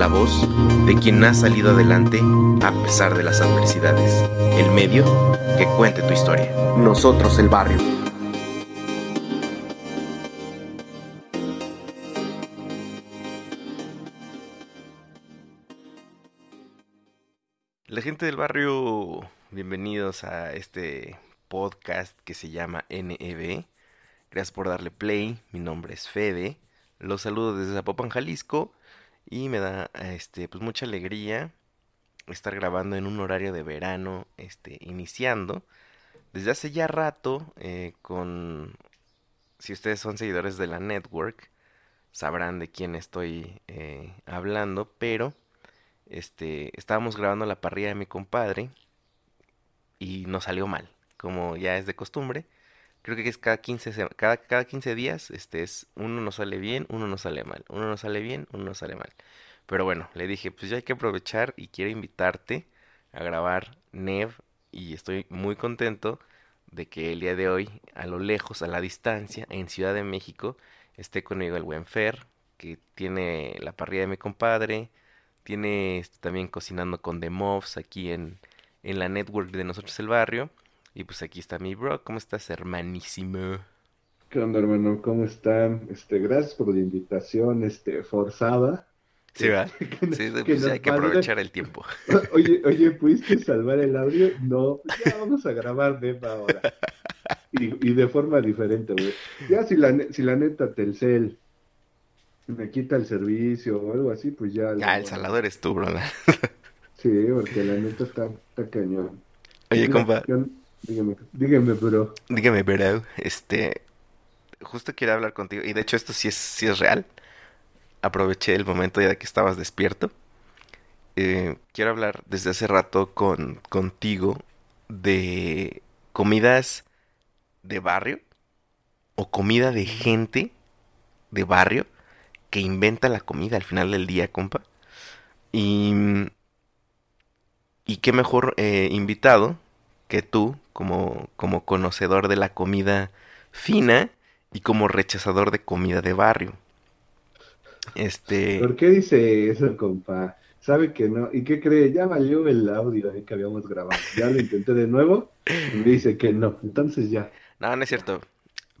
la voz de quien ha salido adelante a pesar de las adversidades, el medio que cuente tu historia. Nosotros el barrio. La gente del barrio, bienvenidos a este podcast que se llama NEB. Gracias por darle play. Mi nombre es Fede. Los saludo desde Zapopan, Jalisco. Y me da este, pues mucha alegría estar grabando en un horario de verano, este, iniciando. Desde hace ya rato, eh, con. Si ustedes son seguidores de la network, sabrán de quién estoy eh, hablando, pero este, estábamos grabando la parrilla de mi compadre y nos salió mal, como ya es de costumbre. Creo que es cada 15, se- cada, cada 15 días, este es, uno nos sale bien, uno nos sale mal, uno nos sale bien, uno nos sale mal. Pero bueno, le dije, pues ya hay que aprovechar y quiero invitarte a grabar Nev y estoy muy contento de que el día de hoy, a lo lejos, a la distancia, en Ciudad de México, esté conmigo el buen Fer, que tiene la parrilla de mi compadre, tiene este, también cocinando con The Mobs aquí en, en la network de nosotros el barrio. Y pues aquí está mi bro, ¿cómo estás, hermanísimo? ¿Qué onda, hermano? ¿Cómo están? Este, gracias por la invitación, este, forzada. Sí, va. Que Sí, que pues hay que aprovechar el tiempo. Oye, oye, ¿pudiste salvar el audio? No, ya vamos a grabar de ahora. Y, y de forma diferente, güey. Ya si la, si la neta Telcel me quita el servicio o algo así, pues ya. Ah, el lo- salado eres tú, bro. Sí, porque la neta está, está cañón. Oye, compa, dígame, dígame, bro. dígame, bro, este, justo quiero hablar contigo, y de hecho esto sí es, sí es real. Aproveché el momento ya que estabas despierto. Eh, quiero hablar desde hace rato con, contigo de comidas de barrio o comida de gente de barrio que inventa la comida al final del día, compa. Y, y qué mejor eh, invitado que tú, como, como conocedor de la comida fina y como rechazador de comida de barrio. Este, ¿Por qué dice eso, compa? ¿Sabe que no? ¿Y qué cree? Ya valió el audio ahí que habíamos grabado. Ya lo intenté de nuevo y me dice que no. Entonces ya. no, no es cierto.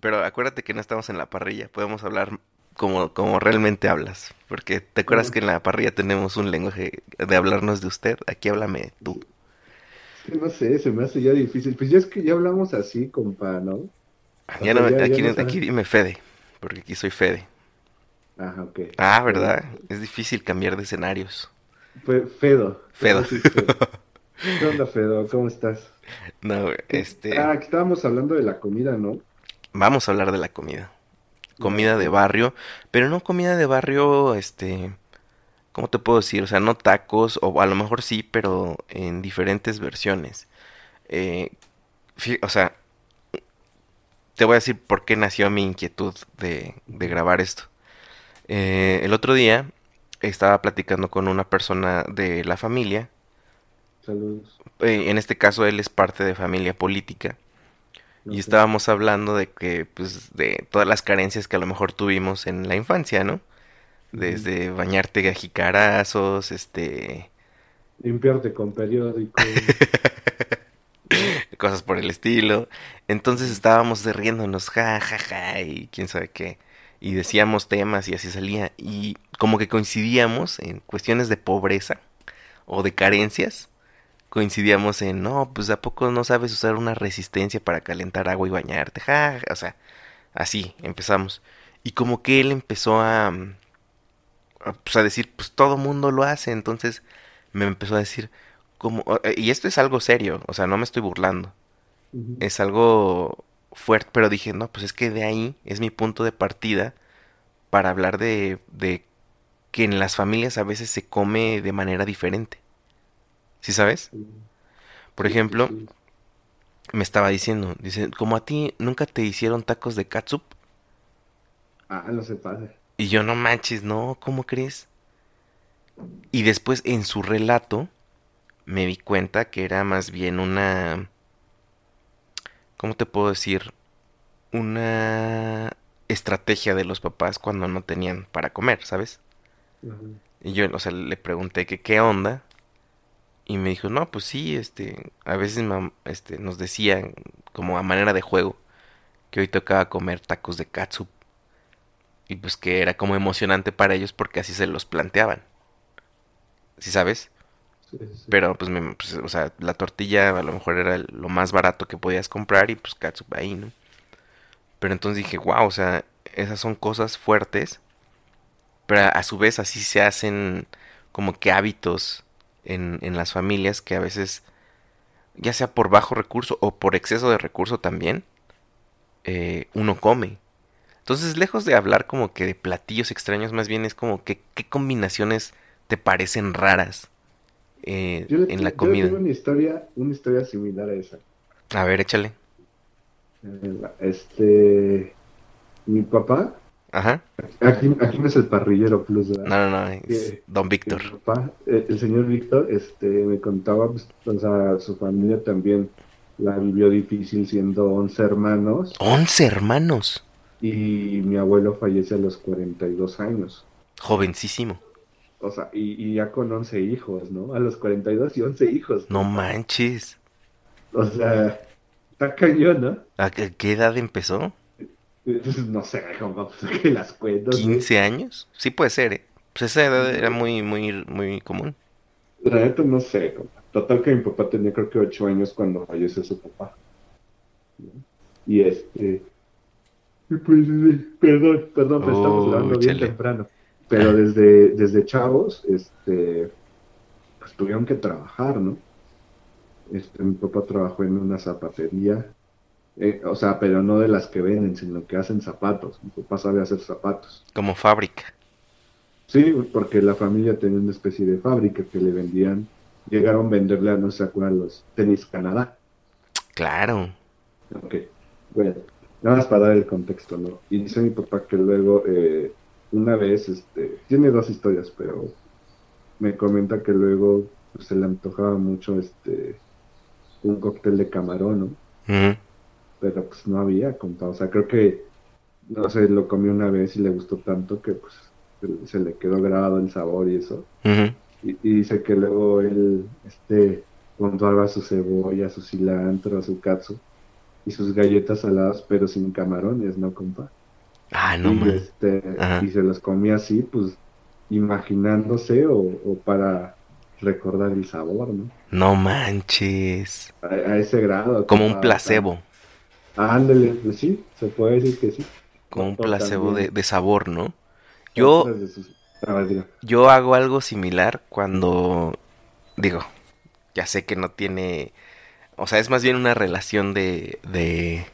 Pero acuérdate que no estamos en la parrilla, podemos hablar como, como realmente hablas. Porque te acuerdas que en la parrilla tenemos un lenguaje de hablarnos de usted, aquí háblame tú. No sé, se me hace ya difícil. Pues ya es que ya hablamos así, compa, ¿no? Ya sea, no, ya- ya aquí, no aquí dime Fede, porque aquí soy Fede. Ajá, ok. Ah, ¿verdad? Es difícil cambiar de escenarios. Fedo. Fedo. Fedo. ¿Qué onda, Fedo? ¿Cómo estás? No, este... Ah, que estábamos hablando de la comida, ¿no? Vamos a hablar de la comida. Comida de barrio, pero no comida de barrio, este, ¿cómo te puedo decir? O sea, no tacos, o a lo mejor sí, pero en diferentes versiones. Eh, o sea, te voy a decir por qué nació mi inquietud de, de grabar esto. Eh, el otro día estaba platicando con una persona de la familia, Saludos. eh, en este caso él es parte de familia política. Y estábamos hablando de que, pues, de todas las carencias que a lo mejor tuvimos en la infancia, ¿no? Desde bañarte a jicarazos, este, Limpiarte con periódico. cosas por el estilo. Entonces estábamos riéndonos, ja, ja, ja, y quién sabe qué. Y decíamos temas y así salía. Y como que coincidíamos en cuestiones de pobreza o de carencias. Coincidíamos en, no, pues ¿a poco no sabes usar una resistencia para calentar agua y bañarte? Ja, ja, o sea, Así, empezamos. Y como que él empezó a, mm, a, pues, a decir, pues todo mundo lo hace, entonces me empezó a decir, como, eh, y esto es algo serio, o sea, no me estoy burlando, es algo fuerte, pero dije, no, pues es que de ahí es mi punto de partida para hablar de, de que en las familias a veces se come de manera diferente. ¿Sí sabes? Por ejemplo, me estaba diciendo, dice, como a ti nunca te hicieron tacos de catsup, Ah, no se pasa. Y yo no manches, no, ¿cómo crees? Y después en su relato me di cuenta que era más bien una, ¿cómo te puedo decir? Una estrategia de los papás cuando no tenían para comer, ¿sabes? Y yo, o sea, le pregunté que qué onda. Y me dijo, no, pues sí, este, a veces este, nos decían, como a manera de juego, que hoy tocaba comer tacos de catsup. Y pues que era como emocionante para ellos porque así se los planteaban. ¿Sí sabes? Sí, sí, sí. Pero pues, me- pues, o sea, la tortilla a lo mejor era lo más barato que podías comprar y pues catsup ahí, ¿no? Pero entonces dije, wow, o sea, esas son cosas fuertes, pero a, a su vez así se hacen como que hábitos en, en las familias que a veces, ya sea por bajo recurso o por exceso de recurso también, eh, uno come. Entonces, lejos de hablar como que de platillos extraños, más bien es como que qué combinaciones te parecen raras eh, Yo, en la yo comida. tengo una historia, una historia similar a esa. A ver, échale. Este, mi papá, Ajá. aquí, aquí no es el parrillero plus, ¿verdad? No, no, no. Don Víctor. Papá, el señor Víctor, este, me contaba, pues, o sea, su familia también la vivió difícil siendo 11 hermanos 11 hermanos. Y mi abuelo fallece a los 42 años. Jovencísimo. O sea, y, y ya con 11 hijos, ¿no? A los 42 y 11 hijos. No manches. O sea, está cañón, ¿no? ¿A qué edad empezó? Pues, No sé, pues que las cuentas. güey. ¿15 años? Sí puede ser, ¿eh? Pues esa edad era muy, muy, muy común. La neta no sé, compa. Total que mi papá tenía creo que 8 años cuando falleció su papá. ¿no? Y este... pues, perdón, perdón, pero estamos Oh, grabando bien temprano. Pero desde, desde chavos, este, pues tuvieron que trabajar, ¿no? Este, mi papá trabajó en una zapatería, eh, o sea, pero no de las que venden, sino que hacen zapatos. Mi papá sabe hacer zapatos. Como fábrica. Sí, porque la familia tenía una especie de fábrica que le vendían, llegaron a venderle a no sé a los tenis Canadá. Claro. Ok, bueno, nada más para dar el contexto, ¿no? Y dice mi papá que luego, eh, una vez, este, tiene dos historias, pero me comenta que luego pues, se le antojaba mucho este un cóctel de camarón, ¿no? Pero pues no había, compa, o sea, creo que, no sé, lo comió una vez y le gustó tanto que pues se- le quedó grabado el sabor y eso. Y, y dice que luego él este, compraba su cebolla, su cilantro, su katsu y sus galletas saladas, pero sin camarones, ¿no, compa? Ah, no y, este, y se los comía así, pues imaginándose o, o para recordar el sabor, ¿no? No manches. A, a ese grado. Como un placebo. o sea, ándale, pues sí, se puede decir que sí. Como un placebo de, de sabor, ¿no? Yo, sus- a ver, yo hago algo similar cuando digo, ya sé que no tiene, o sea, es más bien una relación de, de,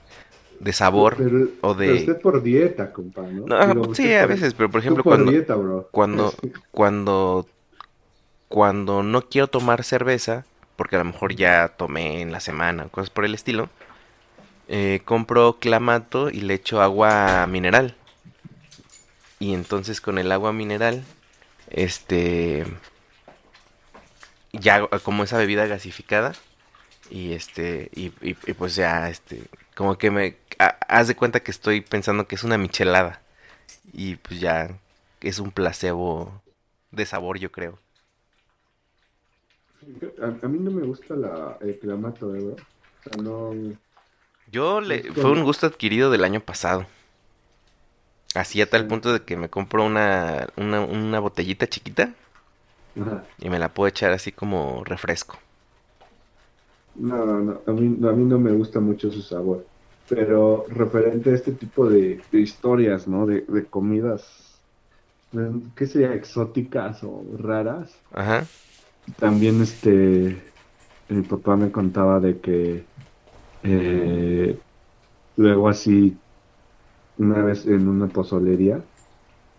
de sabor Pero- o pero de... usted por dieta, compa, ¿no? No, Digo, sí, a por- veces, pero por ejemplo por cuando, dieta, bro. cuando, cuando, cuando no quiero tomar cerveza, porque a lo mejor ya tomé en la semana, cosas por el estilo, eh, compro clamato y le echo agua mineral. Y entonces con el agua mineral, este, ya como esa bebida gasificada y este, y, y- y pues ya, este, como que me, ha- haz de cuenta que estoy pensando que es una michelada y pues ya es un placebo de sabor, yo creo. A, a mí no me gusta la, el clamato, ¿eh, bro? O sea, no... Yo le, fue un gusto adquirido del año pasado. Así a tal punto de que me compro una, una, una botellita chiquita Ajá. y me la puedo echar así como refresco. No, no, a mí, no, a mí no me gusta mucho su sabor. pero referente a este tipo de, de historias, ¿no? De, de comidas, ¿qué sería? Exóticas o raras. Ajá. También este, mi papá me contaba de que eh, luego así, una vez en una pozolería,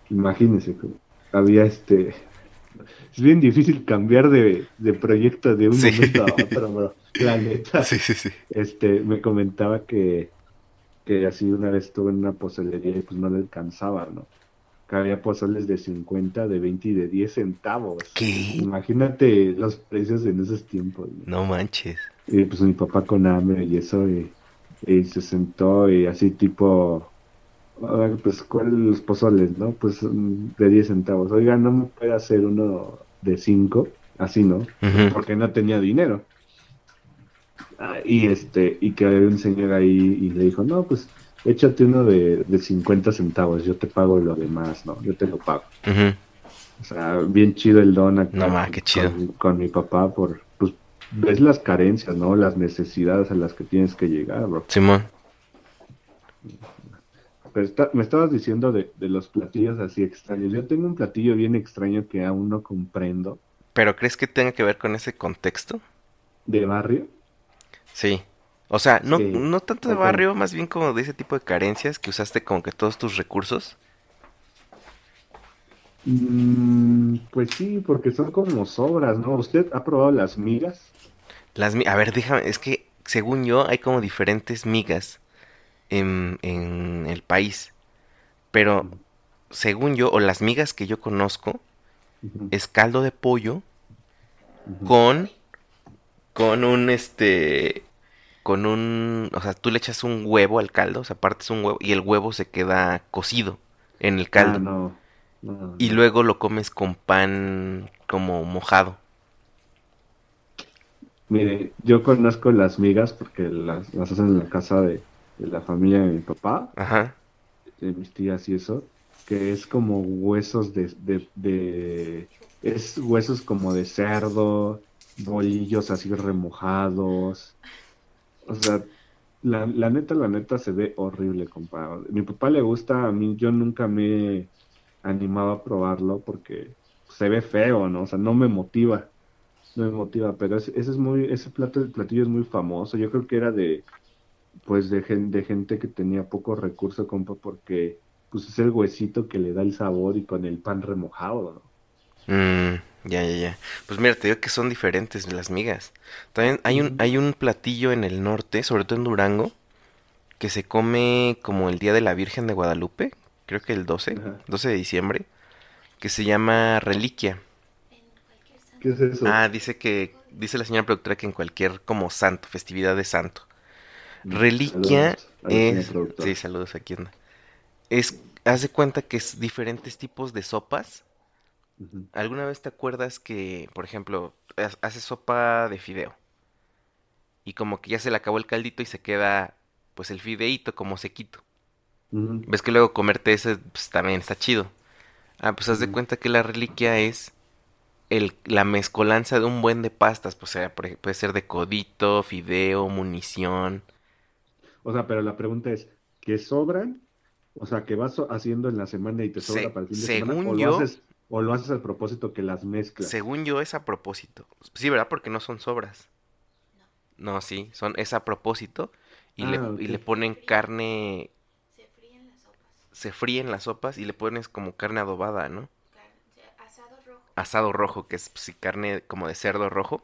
imagínense, que había este, es bien difícil cambiar de, de proyecto de un Sí. momento a otro, bro. La neta, Sí, sí, sí. este, me comentaba que, que así una vez estuve en una pozolería y pues no le alcanzaba, ¿no? Que había pozoles de 50, de 20 y de 10 centavos. ¿Qué? Imagínate los precios en esos tiempos, ¿no? No manches. Y pues mi papá con hambre y eso, y, y se sentó y así tipo, "Ah, pues ¿cuáles los pozoles, no? Pues mm, de 10 centavos. Oiga, ¿no me puede hacer uno de 5? Así, ¿no? Porque no tenía dinero. Y este, y que había un señor ahí y le dijo, no, pues échate uno de, de 50 centavos, yo te pago lo demás, ¿no? Yo te lo pago. O sea, bien chido el don acá No, ma, qué chido. Con, con mi papá por, pues, ves las carencias, ¿no? Las necesidades a las que tienes que llegar, bro. Simón. Pero está- me estabas diciendo de, de los platillos así extraños. Yo tengo un platillo bien extraño que aún no comprendo. ¿Pero crees que tenga que ver con ese contexto? De barrio. Sí. O sea, no, Sí. no tanto de barrio, más bien como de ese tipo de carencias que usaste como que todos tus recursos. Mm, pues sí, porque son como sobras, ¿no? ¿Usted ha probado las migas? Las, a ver, déjame, es que según yo hay como diferentes migas en, en el país. Pero según yo, o las migas que yo conozco, Ujú, es caldo de pollo con, con un, este, con un, o sea, tú le echas un huevo al caldo, o sea, partes un huevo y el huevo se queda cocido en el caldo. Ah, no. no, Y luego lo comes con pan como mojado. Mire, yo conozco las migas porque las, las hacen en la casa de, de la familia de mi papá, Ajá. de mis tías y eso, que es como huesos de, de, de- es huesos como de cerdo, bolillos así remojados. O sea, la, la neta, la neta se ve horrible, compa. Mi papá le gusta, a mí yo nunca me he animado a probarlo porque se ve feo, ¿no? O sea, no me motiva. No me motiva, pero ese, ese es muy, ese plato, platillo es muy famoso. Yo creo que era de, pues, de, gen- de gente que tenía poco recurso, compa, porque, pues, es el huesito que le da el sabor y con el pan remojado, ¿no? Mm, ya, ya, ya. Pues mira, te digo que son diferentes las migas. También hay un, hay un platillo en el norte, sobre todo en Durango, que se come como el Día de la Virgen de Guadalupe, creo que el 12, Ajá. 12 de diciembre, que se llama reliquia. ¿Qué es eso? Ah, dice que, dice la señora productora que en cualquier como santo, festividad de santo. Mm, Reliquia saludos es, sí, saludos aquí anda. Es, haz de cuenta que es diferentes tipos de sopas. ¿Alguna vez te acuerdas que, por ejemplo, ha- haces sopa de fideo? Y como que ya se le acabó el caldito y se queda, pues, el fideíto como sequito. Ves que luego comerte ese, pues, también está chido. Ah, pues haz de cuenta que la reliquia es el, la mezcolanza de un buen de pastas. Pues, o sea, puede ser de codito, fideo, munición. O sea, pero la pregunta es, ¿qué sobran? O sea, que vas haciendo en la semana y te sobra Se- para el fin de semana, según o lo yo- haces, o lo haces al propósito que las mezclas. Según yo es a propósito. Sí, ¿verdad? Porque no son sobras. No, sí, son es a propósito. Y, le, Ah, y le ponen carne, Se fríen las sopas. se fríen las sopas y le pones como carne adobada, ¿no? Asado rojo. Asado rojo, que es pues, sí, carne como de cerdo rojo.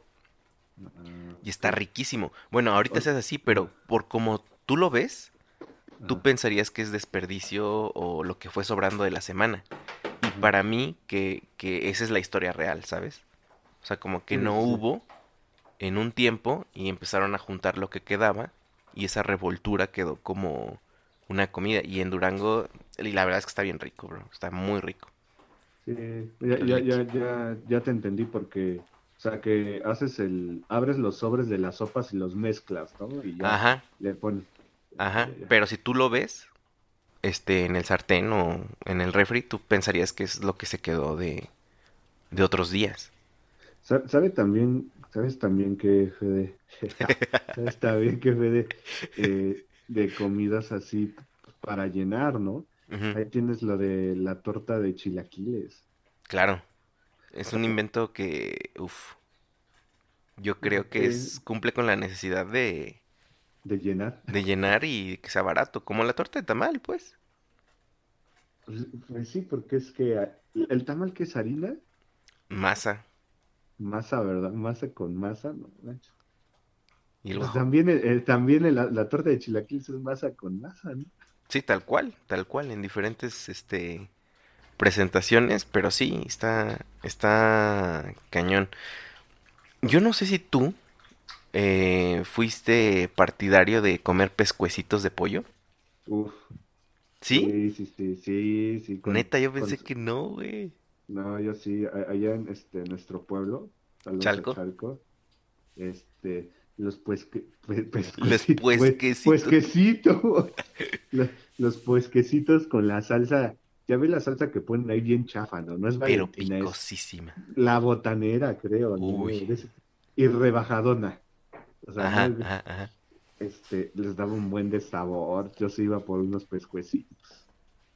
Ah, Y está riquísimo. Bueno, ahorita se hace así, pero por como tú lo ves, tú ajá. pensarías que es desperdicio o lo que fue sobrando de la semana. Para mí, que, que esa es la historia real, ¿sabes? O sea, como que no hubo en un tiempo y empezaron a juntar lo que quedaba y esa revoltura quedó como una comida. Y en Durango, y la verdad es que está bien rico, bro. Está muy rico. Sí, ya, ya, ya, ya, ya te entendí porque, o sea, que haces el, abres los sobres de las sopas y los mezclas, ¿no? Y ya Ajá, le pones. ajá. Ya. Pero si tú lo ves, este, en el sartén o en el refri, tú pensarías que es lo que se quedó de, de otros días. Sa- ¿Sabe también, sabes también que Fede, sabes también que Fede, eh, de comidas así para llenar, ¿no? Ahí tienes lo de la torta de chilaquiles. Claro, es un invento que, uff, yo creo que es, cumple con la necesidad de, De llenar. de llenar y que sea barato, como la torta de tamal, pues. Pues, pues sí, porque es que ah, el tamal que es harina, Masa masa, ¿verdad? Masa con masa, no manches. y Pues también, el- el- también la, la torta de chilaquiles es masa con masa, ¿no? Sí, tal cual, tal cual, en diferentes, este, presentaciones, pero sí, está, está cañón. Yo no sé si tú eh, fuiste partidario de comer pescuecitos de pollo. Uf, ¿Sí? sí, sí, sí, sí, sí, con- Neta, yo con- pensé que no, güey. No, yo sí, allá en este, nuestro pueblo, Chalco. Chalco, este, los puesque, pue- Los puesquecitos. los, los puesquecitos con la salsa, ya ves la salsa que ponen ahí bien chafa, ¿no? No es Pero es picosísima. la botanera, creo, Y rebajadona, o sea, Ajá, no es- ajá, ajá. este, les daba un buen de sabor. Yo sí iba por unos pescuecitos.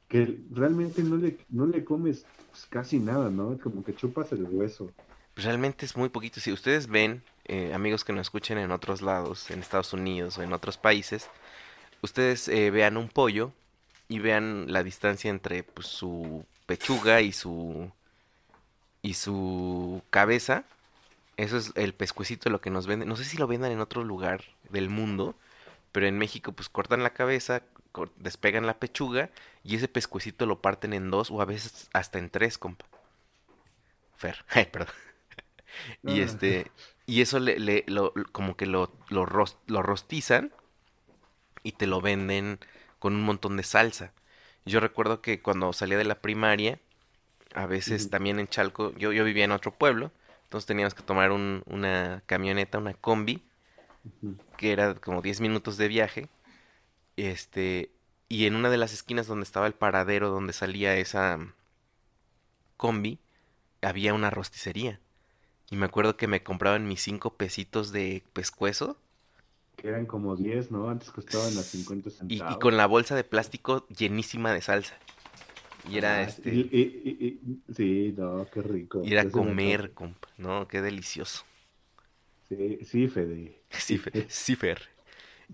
Que realmente no le, no le comes pues, casi nada, ¿no? Como que chupas el hueso. Pues realmente es muy poquito. Si ustedes ven, eh, amigos que nos escuchen en otros lados, en Estados Unidos o en otros países, ustedes eh, vean un pollo y vean la distancia entre pues, su pechuga y su y su cabeza. Eso es el pescuecito lo que nos venden. No sé si lo vendan en otro lugar del mundo, pero en México pues cortan la cabeza, despegan la pechuga y ese pescuecito lo parten en dos o a veces hasta en tres, compa. Fer, ay, perdón. Y Ah. este, y eso le, le- lo, como que lo, lo, ros- lo rostizan y te lo venden con un montón de salsa. Yo recuerdo que cuando salía de la primaria, a veces también en Chalco, yo, yo vivía en otro pueblo, entonces teníamos que tomar un- una camioneta, una combi, que era como 10 minutos de viaje. Este, y en una de las esquinas donde estaba el paradero donde salía esa combi, había una rosticería. Y me acuerdo que me compraban mis cinco pesitos de pescuezo Que eran como 10, ¿no? Antes costaban a 50 y, centavos. y con la bolsa de plástico llenísima de salsa. Y era Ah, este, y- y- y- y- sí, no, qué rico. ir a Ya se me comer, compa. No, qué delicioso. Sí, sí, Fede. Sí, Fer. Sí, Fer.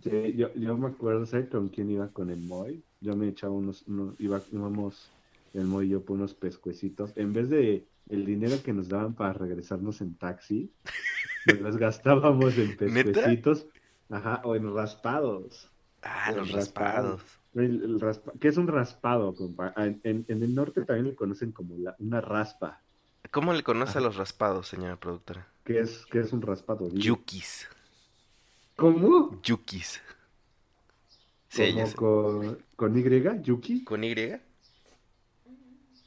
Sí, yo, yo me acuerdo, ¿sabes con quién iba con el Moy? Yo me echaba unos, unos iba, íbamos el Moy y yo por unos pescuecitos. En vez de el dinero que nos daban para regresarnos en taxi, nos los gastábamos en ¿Neta? pescuecitos, ajá, o en raspados. Ah, los raspado. raspados. El, el raspa- ¿Qué es un raspado, compa? En, en- en el norte también le conocen como la- una raspa. ¿Cómo le conoce a los raspados, señora productora? ¿Qué es, qué es un raspado? Yukis. ¿Cómo? Yukis. Sí, ella ¿Como es- con, con Y? ¿Yuki? ¿Con Y?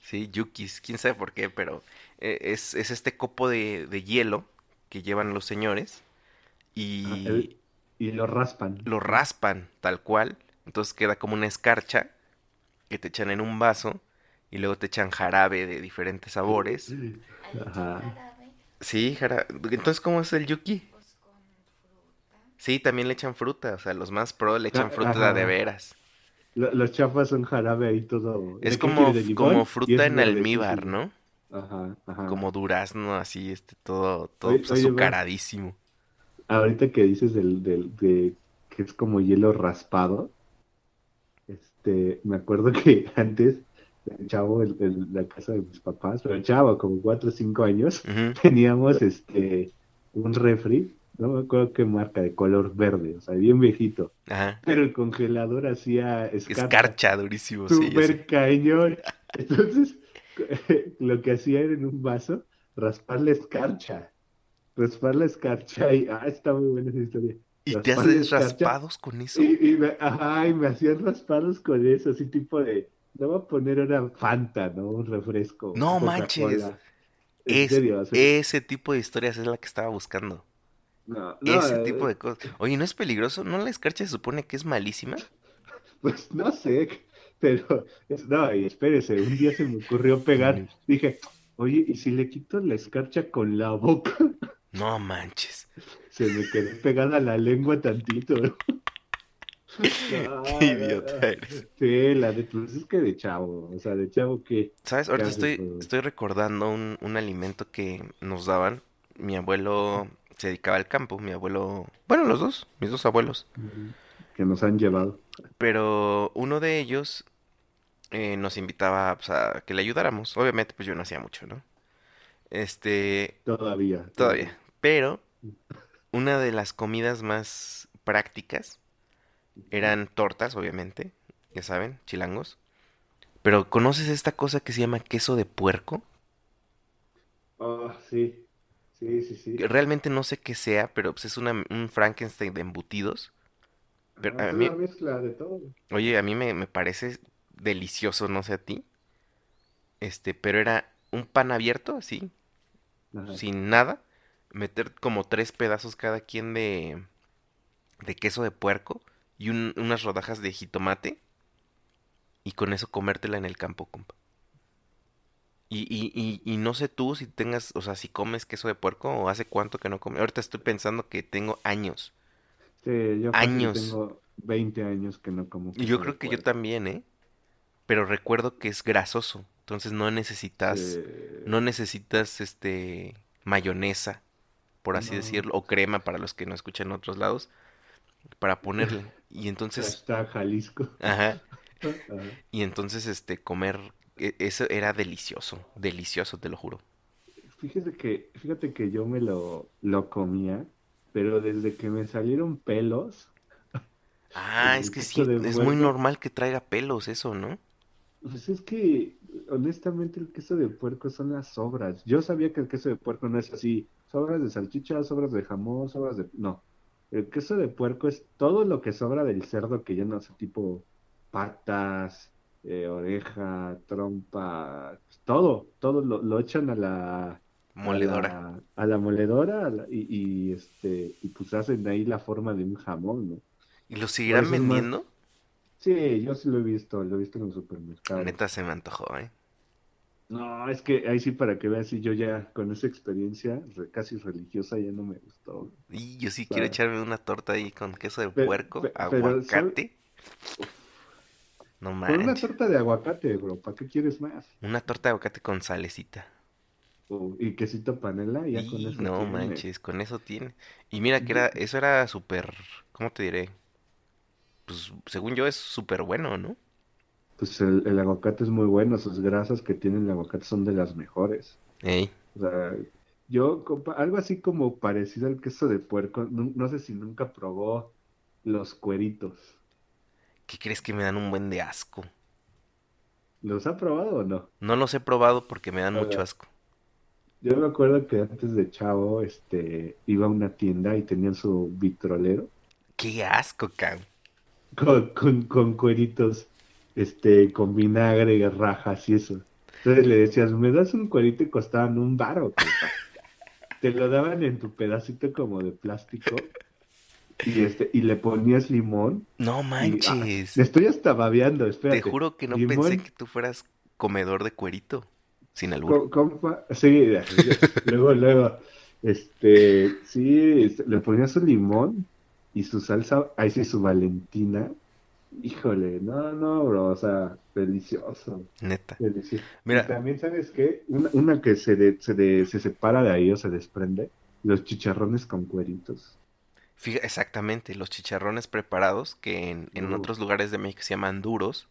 Sí, yukis. Quién sabe por qué, pero eh, es, es este copo de, de hielo que llevan los señores y Ah, el- Y lo raspan. lo raspan tal cual. Entonces queda como una escarcha que te echan en un vaso y luego te echan jarabe de diferentes sabores. Ajá. Sí, jarabe. Entonces, ¿cómo es el yuki? pues. Sí, también le echan fruta. O sea, los más pro le echan Ah, fruta ajá. de veras. Lo- Los chafas son jarabe ahí todo. Es ¿De qué como, como fruta es en almíbar, ¿no? Ajá, ajá. Como durazno, así, este, todo, todo Oye, pues, oye, azucaradísimo. Ahorita que dices del, del, de que es como hielo raspado, este, me acuerdo que antes, el chavo en, en la casa de mis papás, pero chavo, como cuatro o cinco años, Ujú. teníamos este un refri, no me acuerdo qué marca, de color verde, o sea, bien viejito, Ajá. pero el congelador hacía escarcha. Escarcha durísimo, sí. Súper cañón. Entonces, lo que hacía era en un vaso raspar la escarcha. Raspar la escarcha y, ah, está muy buena esa historia. ¿Y te haces raspados con eso? Y, y me, ajá, y me hacían raspados con eso, así tipo de, le voy a poner una Fanta, ¿no? Un refresco. No manches. Es- serio, Ese tipo de historias es la que estaba buscando. no, no, Ese eh, tipo de cosas. Oye, ¿no es peligroso? ¿No la escarcha se supone que es malísima? Pues no sé, pero no, y espérese, un día se me ocurrió pegar, dije, oye, ¿y si le quito la escarcha con la boca? No manches. Se me quedó pegada la lengua tantito. Qué idiota eres. Sí, la de pues es que de chavo, o sea, de chavo que ¿Sabes? Ahorita estoy, estoy recordando un, un alimento que nos daban. Mi abuelo se dedicaba al campo, mi abuelo, bueno, los dos, mis dos abuelos. que nos han llevado. Pero uno de ellos eh, nos invitaba pues, a que le ayudáramos. Obviamente, pues yo no hacía mucho, ¿no? Este, Todavía. todavía. Pero una de las comidas más prácticas eran tortas, obviamente, ya saben, chilangos. Pero ¿conoces esta cosa que se llama queso de puerco? Ah, sí. Sí, sí, sí. Realmente no sé qué sea, pero pues es una- un Frankenstein de embutidos. Pero Ah, a mí- mezcla de todo. Oye, a mí me, me parece delicioso, no sé a ti. Este, pero era un pan abierto, así, Ajá. sin nada. Meter como tres pedazos cada quien de, de queso de puerco y un- unas rodajas de jitomate. Y con eso comértela en el campo, compa. Y, y, y, y no sé tú si tengas, o sea, si comes queso de puerco o hace cuánto que no comes. Ahorita estoy pensando que tengo años. Sí, yo Años. tengo 20 años que no como Y yo creo que yo también, ¿eh? Pero recuerdo que es grasoso. Entonces no necesitas, Sí. no necesitas este mayonesa, por así No. decirlo, o crema para los que no escuchan en otros lados, para ponerle. Y entonces, Hashtag Jalisco. ajá, y entonces este comer, e- eso era delicioso, delicioso, te lo juro. Fíjate que, fíjate que yo me lo, lo comía, pero desde que me salieron pelos, Ah, es que sí, es muy normal que traiga pelos eso, ¿no? pues es que honestamente el queso de puerco son las sobras. Yo sabía que el queso de puerco no es así, sobras de salchicha, sobras de jamón, sobras de... No, el queso de puerco es todo lo que sobra del cerdo que ya no sé, tipo patas, eh, oreja, trompa, pues todo, todo lo, lo echan a la... Moledora. A la, a la moledora a la- y, y, este y pues hacen ahí la forma de un jamón, ¿no? ¿Y lo seguirán más- vendiendo? Sí, yo sí lo he visto, lo he visto en los supermercados. Neta se me antojó, ¿eh? No, es que ahí sí para que veas, si yo ya con esa experiencia casi religiosa ya no me gustó. Y yo sí quiero echarme una torta ahí con queso de puerco, aguacate. No Con una manches. torta de aguacate, bro, ¿para qué quieres más? Una torta de aguacate con salecita. O- y quesito panela, y ya con Y eso no tiene. manches, con eso tiene. Y mira que era, eso era súper, ¿cómo te diré? Pues según yo es súper bueno, ¿no? Pues el, el aguacate es muy bueno, sus grasas que tiene el aguacate son de las mejores. Ey, O sea, yo, algo así como parecido al queso de puerco, no, no sé si nunca probó los cueritos. ¿qué crees que me dan un buen de asco? ¿Los ha probado o no? No los he probado porque me dan A mucho asco. Yo me acuerdo que antes de chavo, este, iba a una tienda y tenían su vitrolero ¡Qué asco, cabrón! con, con, con cueritos, este, con vinagre, rajas y eso. Entonces le decías, ¿me das un cuerito? Y costaban un baro. Te lo daban en tu pedacito como de plástico y este, y le ponías limón. No y- ah, manches. estoy hasta babeando, Te espérate. juro que no Limón. pensé que tú fueras comedor de cuerito. Sin albur. Sí, luego, luego, este, sí, le ponía su limón y su salsa, ahí sí, su Valentina. Híjole, no, no, bro, o sea, delicioso, Neta. delicioso. Y Mira, también, ¿sabes qué? Una, una que se, de- se, de- se separa de ahí o se desprende, los chicharrones con cueritos. Fija, exactamente, los chicharrones preparados, que en, en Uh. otros lugares de México se llaman duros.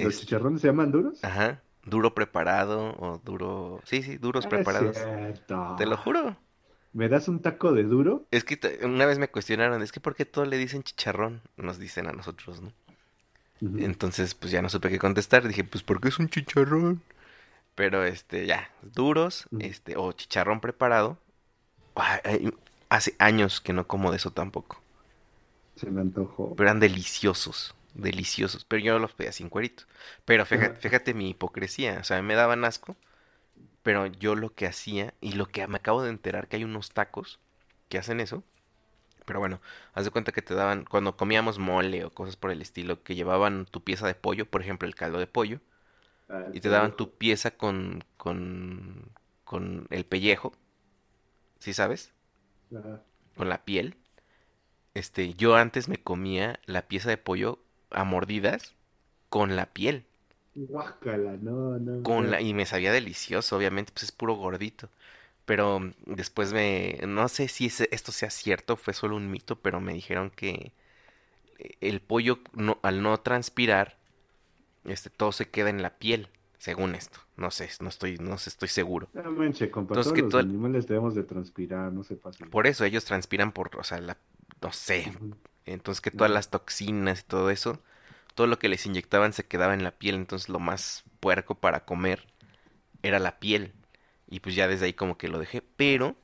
¿Los Es- chicharrones se llaman duros? ajá, duro preparado o duro... Sí, sí, duros Ah, preparados. cierto. Te lo juro. ¿Me das un taco de duro? Es que una vez me cuestionaron, es que ¿por qué todo le dicen chicharrón? Nos dicen a nosotros, ¿no? Entonces, pues ya no supe qué contestar. Dije, pues porque es un chicharrón. Pero este, ya, duros, este, o chicharrón preparado. Ay, hace años que no como de eso tampoco. Se me antojó. Pero eran deliciosos, deliciosos. Pero yo los pedía sin cuerito. Pero fíjate, fíjate mi hipocresía. O sea, me daban asco. Pero yo lo que hacía, y lo que me acabo de enterar que hay unos tacos que hacen eso. Pero bueno, haz de cuenta que te daban, cuando comíamos mole o cosas por el estilo, que llevaban tu pieza de pollo, por ejemplo, el caldo de pollo, Ah, y te daban tu pieza con, con, con el pellejo, ¿sí sabes? Ajá. Con la piel. este, yo antes me comía la pieza de pollo a mordidas con la piel. Guácala, no, no. Con la, y me sabía delicioso, obviamente, pues es puro gordito. Pero mm, después me, no sé si esto sea cierto, fue solo un mito, pero me dijeron que eh, el pollo no, al no transpirar, este, todo se queda en la piel, según esto. No sé, no estoy, no sé, estoy seguro. No manches, compa, Entonces, todos que los todo animales debemos de transpirar, no se pasen. Por eso ellos transpiran por, o sea, la, no sé, entonces que todas las toxinas y todo eso, todo lo que les inyectaban se quedaba en la piel, entonces lo más puerco para comer era la piel. Y pues ya desde ahí como que lo dejé, pero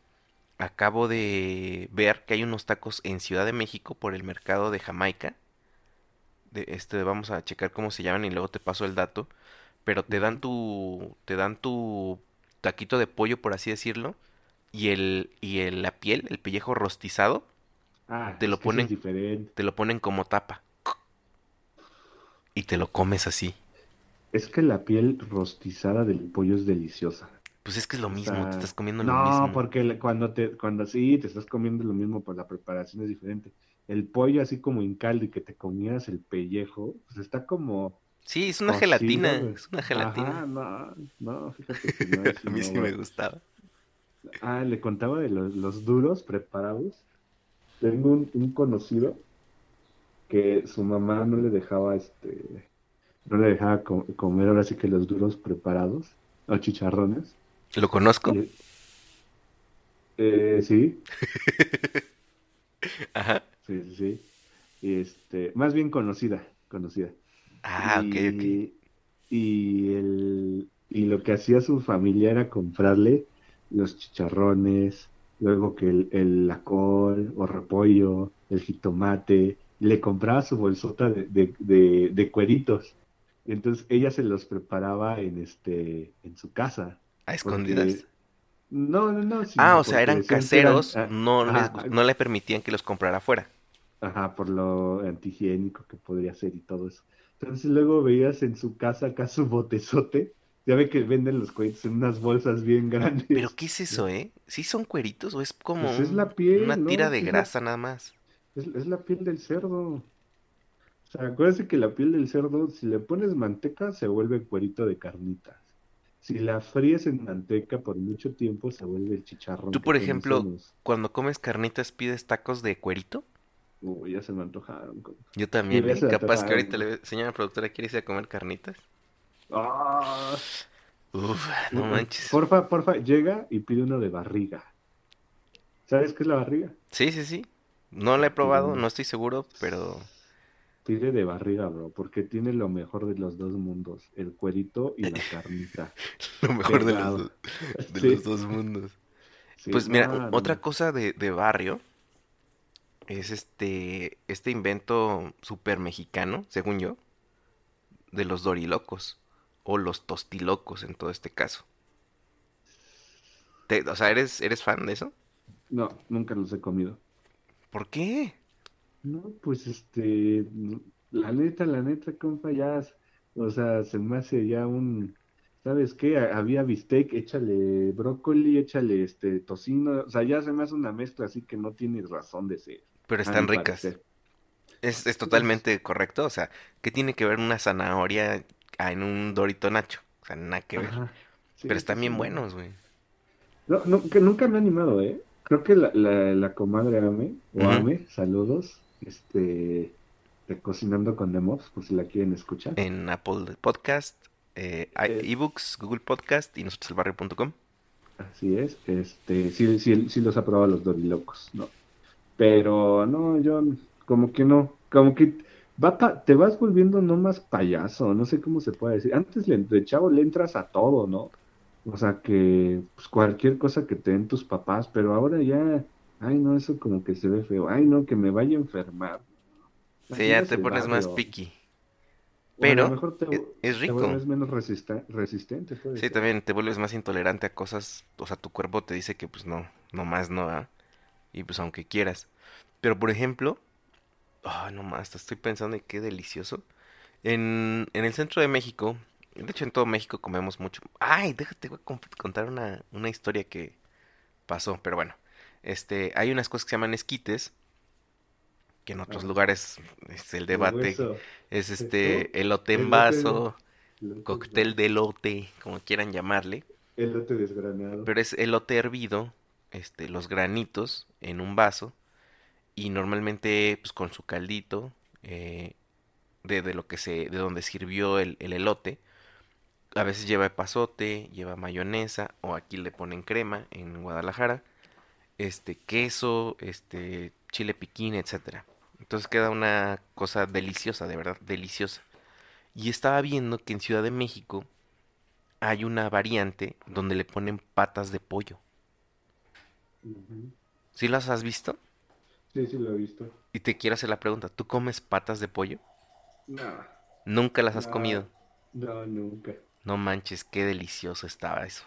acabo de ver que hay unos tacos en Ciudad de México por el mercado de Jamaica. De este vamos a checar cómo se llaman y luego te paso el dato, pero te dan tu te dan tu taquito de pollo por así decirlo y el y el, la piel, el pellejo rostizado Ah, te lo ponen- es diferente. te lo ponen como tapa. Y te lo comes así. Es que la piel rostizada del pollo es deliciosa. Pues es que es lo O mismo, te estás comiendo lo No, mismo. porque le- cuando te, cuando sí, te estás comiendo lo mismo, pues la preparación es diferente. El pollo así como en caldo y que te comieras el pellejo, pues está como Sí, es una cocido, gelatina, es una gelatina. Ajá, no, no, fíjate que no, A mí no, sí me gustaba. Ah, le contaba de los, los duros preparados. Tengo un, un conocido que su mamá no le dejaba, este, no le dejaba co- comer ahora sí que los duros preparados, o chicharrones. ¿Lo conozco? Y- eh, sí, Ajá. sí, sí, sí. Y este, más bien conocida, conocida. Ah, ok, ok. Y, y, el, y lo que hacía su familia era comprarle los chicharrones, luego que el, el la col o repollo, el jitomate, le compraba su bolsota de, de, de, de cueritos. Entonces ella se los preparaba en este en su casa. A escondidas. Porque- no, no, no. Ah, o sea, eran que eran- caseros, ah, no les, gu- no le permitían que los comprara afuera. Ajá, por lo antihigiénico que podría ser y todo eso. Entonces luego veías en su casa acá su botezote. Ya ve que venden los cueritos en unas bolsas bien grandes. Pero ¿qué es eso, eh? ¿Sí son cueritos o es como Pues es un- la piel, una ¿no? tira de grasa nada más? Es, es la piel del cerdo. O sea, acuérdate que la piel del cerdo, si le pones manteca, se vuelve cuerito de carnitas. Si la fríes en manteca por mucho tiempo, se vuelve el chicharrón Tú, por ejemplo, conocemos. Cuando comes carnitas, ¿pides tacos de cuerito? Uy, ya se me antojaron. Yo también, ¿eh? Capaz que ahorita le... Señora productora, ¿quiere irse a comer carnitas? ¡Ah! Uf, no manches. Porfa, porfa, llega y pide uno de barriga. ¿Sabes qué es la barriga? Sí, sí, sí. No la he probado, Mm. no estoy seguro, pero... Pide de barriga, bro, porque tiene lo mejor de los dos mundos, el cuerito y la carnita. Lo mejor de los, de Sí. los dos mundos. Sí, Pues mira, otra cosa de, de barrio es este, este invento super mexicano, según yo, de los dorilocos o los tostilocos en todo este caso. Te- o sea, ¿eres, ¿eres fan de eso? No, nunca los he comido. ¿Por qué? No, pues este, la neta, la neta, compa, ya, o sea, se me hace ya un, ¿sabes qué? Ha- Había bistec, échale brócoli, échale este tocino, o sea, ya se me hace una mezcla así que no tiene razón de ser, Pero están ricas. Es, es totalmente correcto. O sea, ¿qué tiene que ver una zanahoria ah, en un dorito nacho? O sea, nada que ver. Ajá. Sí, Pero están sí, bien no. buenos, güey. No, no, que nunca me he animado, ¿eh? Creo que la, la, la comadre Ame, o. Ame, saludos, este, de Cocinando con Demos, por si la quieren escuchar. En Apple Podcast, eh, Eh. eBooks, Google Podcast y nosotroselbarrio.com. Así es, este, sí, sí, sí los aprobado los dorilocos, ¿no? Pero no, yo como que no, como que va pa- te vas volviendo no más payaso, no sé cómo se puede decir. Antes le, de chavo le entras a todo, ¿no? O sea que pues, cualquier cosa que te den tus papás, pero ahora ya, ay no, eso como que se ve feo, ay no, que me vaya a enfermar. Sí, ya Imagínate te pones más barrio. lo Pero mejor te, es, te rico. vuelves menos resistente, Sí, ser. también te vuelves más intolerante a cosas, o sea, tu cuerpo te dice que pues no, no más no, ¿ah? Y pues aunque quieras. Pero por ejemplo, ay, no más, estoy pensando en qué delicioso. En, en el centro de México, de hecho en todo México comemos mucho. Ay, déjate, voy a con- contar una, una historia que pasó, pero bueno. Este, hay unas cosas que se llaman esquites, que en otros Ah. lugares es el debate es este elote en vaso, Elote- cóctel de elote, como quieran llamarle, Elote desgranado. pero es elote hervido, este, los granitos en un vaso y normalmente pues con su caldito eh, de, de lo que se, de donde sirvió el, el elote. A veces lleva epazote, lleva mayonesa o aquí le ponen crema en Guadalajara, este queso, este chile piquín, etcétera. Entonces queda una cosa deliciosa, de verdad, deliciosa. Y estaba viendo que en Ciudad de México hay una variante donde le ponen patas de pollo. Ujú. ¿Sí las has visto? Sí, sí lo he visto. Y te quiero hacer la pregunta, ¿tú comes patas de pollo? No, Nunca las has No. comido. no, nunca. No manches, qué delicioso estaba eso.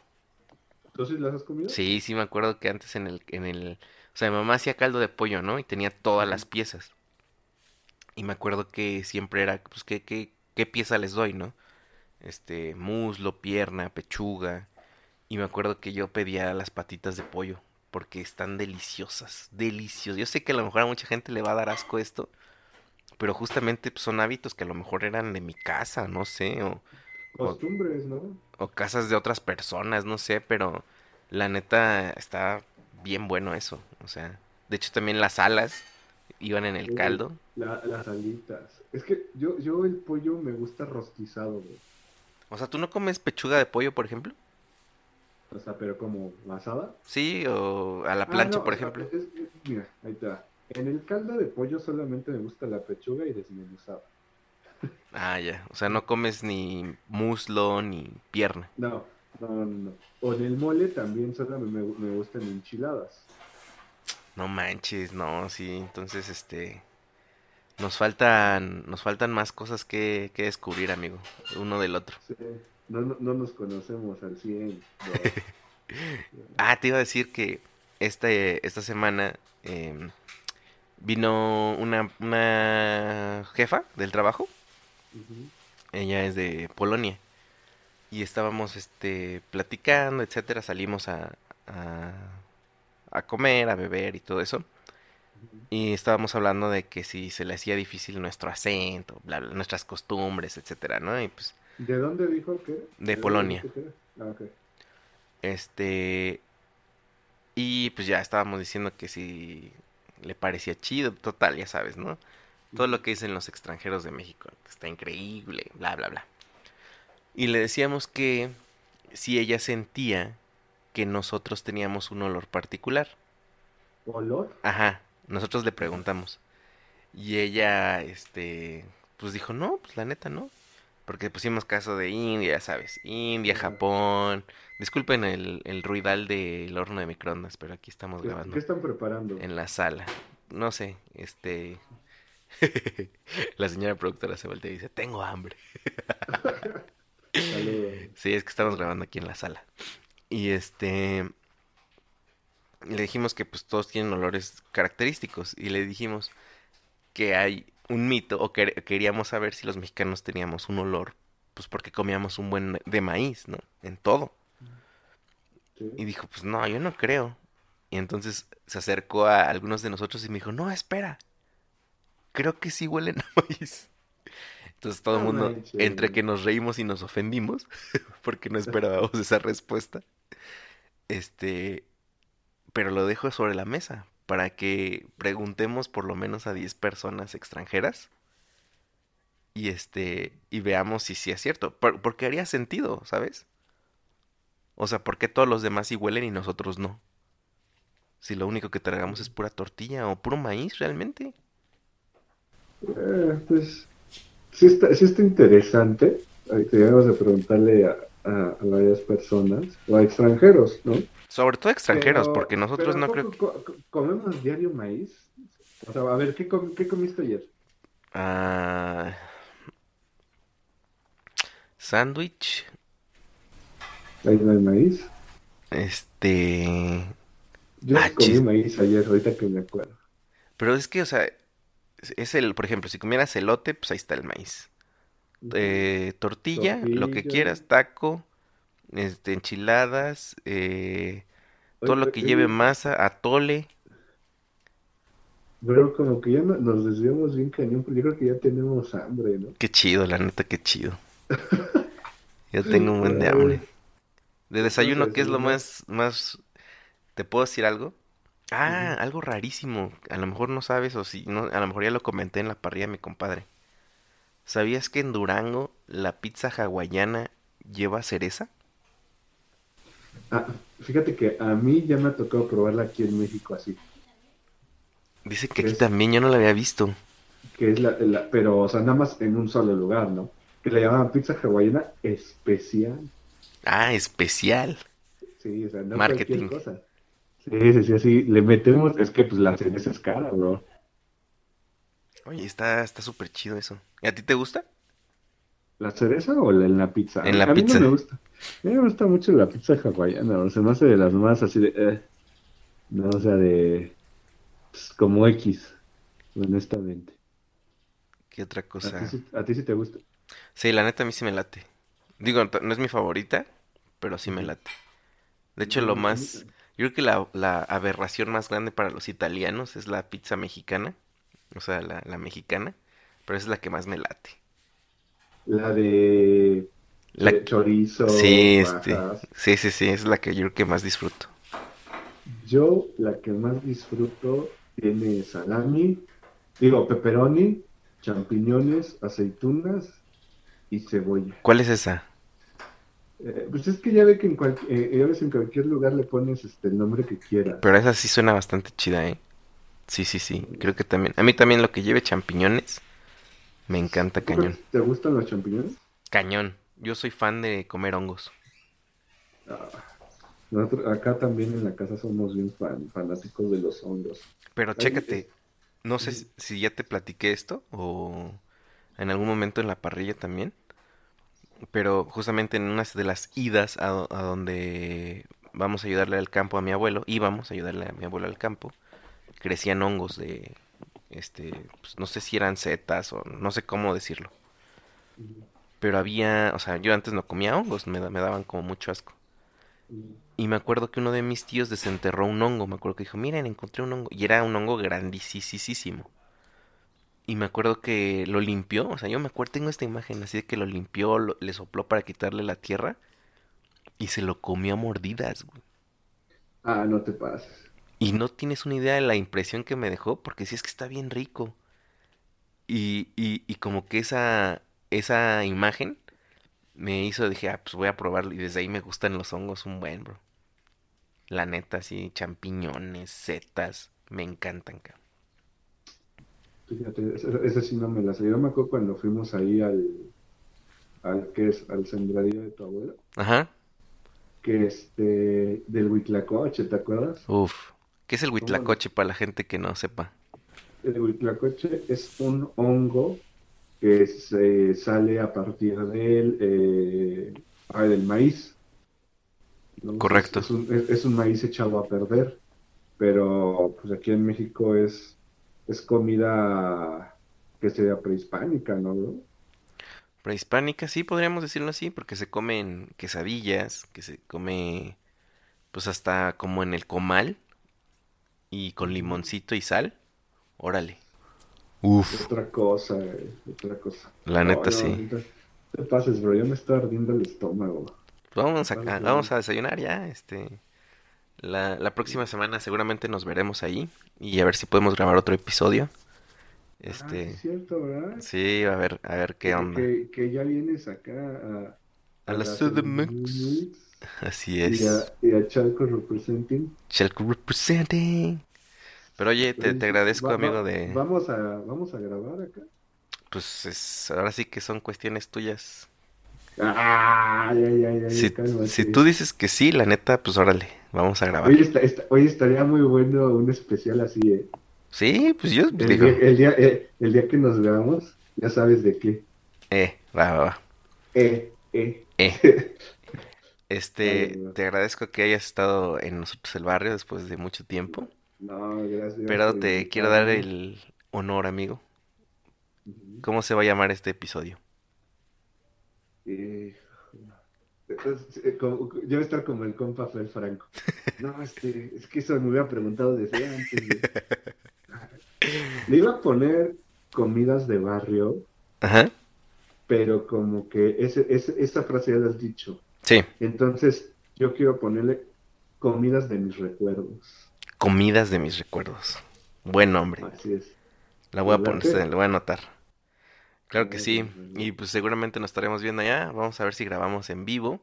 ¿Tú sí las has comido? Sí, sí me acuerdo que antes en el, en el, o sea, mi mamá hacía caldo de pollo, ¿no? Y tenía todas las piezas. Y me acuerdo que siempre era, pues, ¿qué, qué, qué pieza les doy, no? Este, muslo, pierna, pechuga. Y me acuerdo que yo pedía las patitas de pollo, porque están deliciosas, deliciosas. Yo sé que a lo mejor a mucha gente le va a dar asco esto, pero justamente pues, son hábitos que a lo mejor eran de mi casa, no sé, o, o, Costumbres, ¿no? o casas de otras personas, no sé, pero la neta está bien bueno eso. O sea, de hecho también las alas iban en el Sí. caldo. La- las alitas. Es que yo, yo el pollo me gusta rostizado, güey. O sea, ¿tú no comes pechuga de pollo, por ejemplo? O sea, pero como asada. Sí, o a la Ah, plancha, no, por ejemplo. es- es- mira, ahí está. En el caldo de pollo solamente me gusta la pechuga y desmenuzada. Ah, ya. O sea, no comes ni muslo ni pierna. No, no, no, no. O en el mole también solamente me, me gustan enchiladas. No manches, no, sí. Entonces, este, nos faltan, nos faltan más cosas que, que descubrir, amigo, uno del otro. Sí, No, no, no nos conocemos al 100. no. Ah, te iba a decir que este, esta semana em, vino una, una jefa del trabajo. Ella es de Polonia. Y estábamos este, platicando, etcétera. Salimos a, a, a comer, a beber y todo eso. Y estábamos hablando de que si se le hacía difícil nuestro acento, bla, bla, nuestras costumbres, etcétera, ¿no? Y pues, ¿De dónde dijo que? De Polonia. dijo que era? Ah, este. Y pues ya estábamos diciendo que si le parecía chido, total, ya sabes, ¿no? Todo lo que dicen los extranjeros de México, que está increíble, bla, bla, bla. Y le decíamos que si ella sentía que nosotros teníamos un olor particular. ¿Olor? Ajá, nosotros le preguntamos. Y ella, este, pues dijo, no, pues la neta no. Porque pusimos caso de India, ¿sabes? India. Japón. Disculpen el, el ruidal del horno de microondas, pero aquí estamos ¿Qué, grabando qué están preparando? en la sala. No sé, este... la señora productora se voltea y dice, tengo hambre. Saludos. Sí, es que estamos grabando aquí en la sala. Y este... Le dijimos que pues todos tienen olores característicos. Y le dijimos que hay un mito, o que queríamos saber si los mexicanos teníamos un olor, pues porque comíamos un buen de maíz, ¿no? En todo. Sí. Y dijo, pues no, yo no creo. Y entonces se acercó a algunos de nosotros y me dijo, no, espera. Creo que sí huelen a maíz. Entonces todo el mundo, manches. entre que nos reímos y nos ofendimos, porque no esperábamos esa respuesta, este, pero lo dejo sobre la mesa para que preguntemos por lo menos a 10 personas extranjeras y este, y veamos si sí es cierto, Por- porque haría sentido, ¿sabes? O sea, ¿por qué todos los demás sí huelen y nosotros no? Si lo único que tragamos es pura tortilla o puro maíz realmente. Eh, pues sí está, sí está interesante. Deberíamos de preguntarle a, a- a varias personas o a extranjeros, ¿no? Sobre todo extranjeros, Pero- porque nosotros no ¿a creo que... co- co- ¿Comemos diario maíz? O sea, a ver, ¿qué, com- qué comiste ayer? Ah, sándwich, Ahí no hay maíz. este... Yo Ah, comí chis. maíz ayer, ahorita que me acuerdo. Pero es que, o sea, es- el, por ejemplo, si comieras elote, pues ahí está el maíz. Eh, tortilla, lo que quieras, taco, este, enchiladas, eh, todo Oye, lo que lleve masa, atole. Pero como que ya no- nos desviamos bien cañón, yo creo que ya tenemos hambre, ¿no? Qué chido, la neta, qué chido. Ya tengo un buen de hambre. De desayuno, ¿qué es lo más, más... ¿Te puedo decir algo? Ah, algo rarísimo. A lo mejor no sabes o si no, a lo mejor ya lo comenté en la parrilla de mi compadre. ¿Sabías que en Durango la pizza hawaiana lleva cereza? Ah, fíjate que a mí ya me ha tocado probarla aquí en México así, Dice que aquí Es- también yo no la había visto. que es la, la- pero, o sea, nada más en un solo lugar, ¿no? Que le llamaban pizza hawaiana especial. Ah, especial. Sí, o sea, no Marketing. cualquier cosa. Sí, sí, sí, así, le metemos, es que pues la cereza es cara, bro. Oye, está está súper chido eso. ¿Y a ti te gusta? ¿La cereza o la, en la pizza? En la a mí no me gusta. A mí me gusta mucho la pizza hawaiana, o sea, no hace de las más así de... eh, no, o sea, de... pues, como X, honestamente. ¿Qué otra ¿A ti, cosa? sí, a ti sí te gusta? Sí, la neta a mí sí me late. Digo, no es mi favorita, pero sí me late. De hecho, lo más... Yo creo que la, la aberración más grande para los italianos es la pizza mexicana. O sea, la, la mexicana. Pero esa es la que más me late. La de La- de chorizo, Sí, este... Sí, sí, sí, es la que yo creo que más disfruto. Yo la que más disfruto tiene salami, digo pepperoni, champiñones, aceitunas y cebolla. ¿Cuál es esa? Eh, pues es que ya ve que en cual- eh, ya ves en cualquier lugar le pones este el nombre que quieras. Pero esa sí suena bastante chida, ¿eh? Sí, sí, sí. Creo que también... A mí también lo que lleve champiñones me encanta ¿Tú cañón. ¿Te gustan los champiñones? Cañón. Yo soy fan de comer hongos. Ah, nosotros acá también en la casa somos bien fan- fanáticos de los hongos. Pero chécate, no sé si ya te platiqué esto o en algún momento en la parrilla también, pero justamente en una de las idas a, do- a donde vamos a ayudarle al campo a mi abuelo, íbamos a ayudarle a mi abuelo al campo, crecían hongos de, este, pues, no sé si eran setas o no sé cómo decirlo, pero había, o sea, yo antes no comía hongos, me, me daban como mucho asco. Y me acuerdo que uno de mis tíos desenterró un hongo. Me acuerdo que dijo, miren, encontré un hongo. Y era un hongo grandísimo. Y me acuerdo que lo limpió. O sea, yo me acuerdo, tengo esta imagen así de que lo limpió, lo- le sopló para quitarle la tierra. Y se lo comió a mordidas, güey. Ah, no te pases. Y no tienes una idea de la impresión que me dejó, porque sí es que está bien rico. Y, y, y como que esa, esa imagen me hizo, dije, ah, pues voy a probarlo. Y desde ahí me gustan los hongos un buen, bro. La neta, sí, champiñones, setas, me encantan, cabrón. Fíjate, ese, sí no me la sé. Yo me acuerdo cuando fuimos ahí al, al que es, al sembradío de tu abuelo, Ajá, que este, del Huitlacoche, ¿te acuerdas? uf. ¿Qué es el huitlacoche para la gente que no sepa? El huitlacoche es un hongo que se sale a partir del, eh, ah, del maíz. ¿no? Correcto. Es, un, es un maíz echado a perder, pero pues aquí en México es, es comida que sería prehispánica, ¿no? bro? Prehispánica, sí, podríamos decirlo así, porque se comen quesadillas, que se come, pues hasta como en el comal, y con limoncito y sal. Órale. Uf, Otra cosa, eh, otra cosa. la No, neta no, sí. no te pases, bro, ya me está ardiendo el estómago. Vamos a, Vale, a- vale. vamos a desayunar ya, este. La, la próxima semana seguramente nos veremos ahí y a ver si podemos grabar otro episodio. Ah, Este, es cierto, ¿verdad? sí, a ver, a ver qué onda. Que, que ya vienes acá a, A la. CDMX Así y es. a, y a Chalco Representing. Chalco representing. Pero oye, te, te agradezco, va- amigo, de... Vamos a, vamos a grabar acá. Pues es, ahora sí que son cuestiones tuyas. Si, si tú dices que sí, la neta, pues órale, vamos a grabar. Oye, está- está- oye, estaría muy bueno un especial así, ¿eh? Sí, pues yo El digo, día, el día, eh, el día que nos veamos, ya sabes de qué. eh, va, va, va. Eh, eh. Eh. Este, te agradezco que hayas estado en nosotros el barrio después de mucho tiempo, No, gracias. pero te quiero dar el honor, amigo. ¿Cómo se va a llamar este episodio? Eh, eh, como- yo voy a estar como el compa Fer Franco. No, este, es que eso me hubiera preguntado desde antes. Le iba a poner comidas de barrio, Ajá. pero como que ese, ese- esa frase ya la has dicho. Sí. Entonces, yo quiero ponerle comidas de mis recuerdos. Comidas de mis recuerdos. Buen nombre. Así es. La voy a ¿Verdad poner, que? la voy a anotar. Claro que sí. Y pues seguramente nos estaremos viendo allá. Vamos a ver si grabamos en vivo.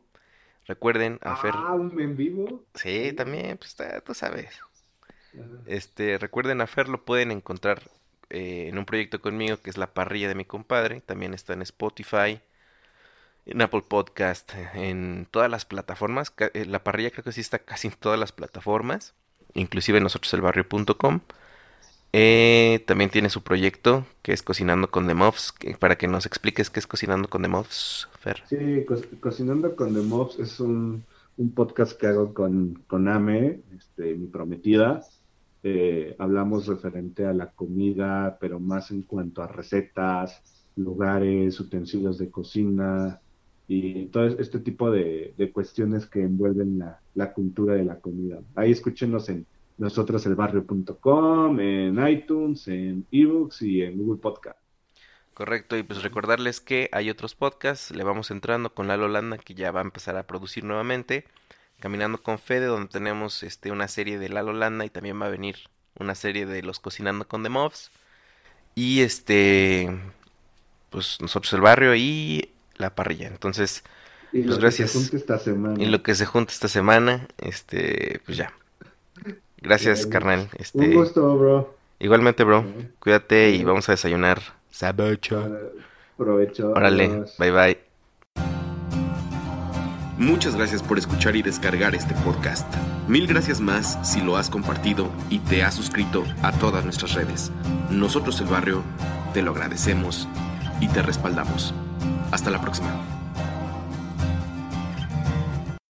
Recuerden, a Fer. Ah, un en vivo. Sí, también, pues tú sabes. Este, recuerden a Fer lo pueden encontrar eh, en un proyecto conmigo que es La Parrilla de mi compadre. También está en Spotify, en Apple Podcast, en todas las plataformas. Eh, La Parrilla creo que sí está casi en todas las plataformas, inclusive en nosotroselbarrio.com. Eh, también tiene su proyecto que es Cocinando con The Muffs. para que nos expliques qué es Cocinando con The Muffs, Fer. Sí, Co- Cocinando con The Mobs es un, podcast que hago con, con Ame, este, mi prometida. Eh, hablamos referente a la comida, pero más en cuanto a recetas, lugares, utensilios de cocina y todo este tipo de, cuestiones que envuelven la cultura de la comida. Ahí escúchenos en nosotroselbarrio.com, en iTunes, en eBooks y en Google Podcast. Correcto, y pues recordarles que hay otros podcasts, le vamos entrando con Lalo Landa que ya va a empezar a producir nuevamente, Caminando con Fede donde tenemos este una serie de Lalo Landa y también va a venir una serie de los Cocinando con The Mobs y este pues nosotros el barrio y la parrilla. Entonces, Y Pues lo gracias. que se junte esta semana. y lo que se junta esta semana, este pues ya. Gracias, Bien. carnal. Un Este, gusto, bro. igualmente, bro. Cuídate y vamos a desayunar. Sabacho. Provecho. Órale, bye bye. Muchas gracias por escuchar y descargar este podcast. Mil gracias más si lo has compartido y te has suscrito a todas nuestras redes. Nosotros el barrio te lo agradecemos y te respaldamos. Hasta la próxima.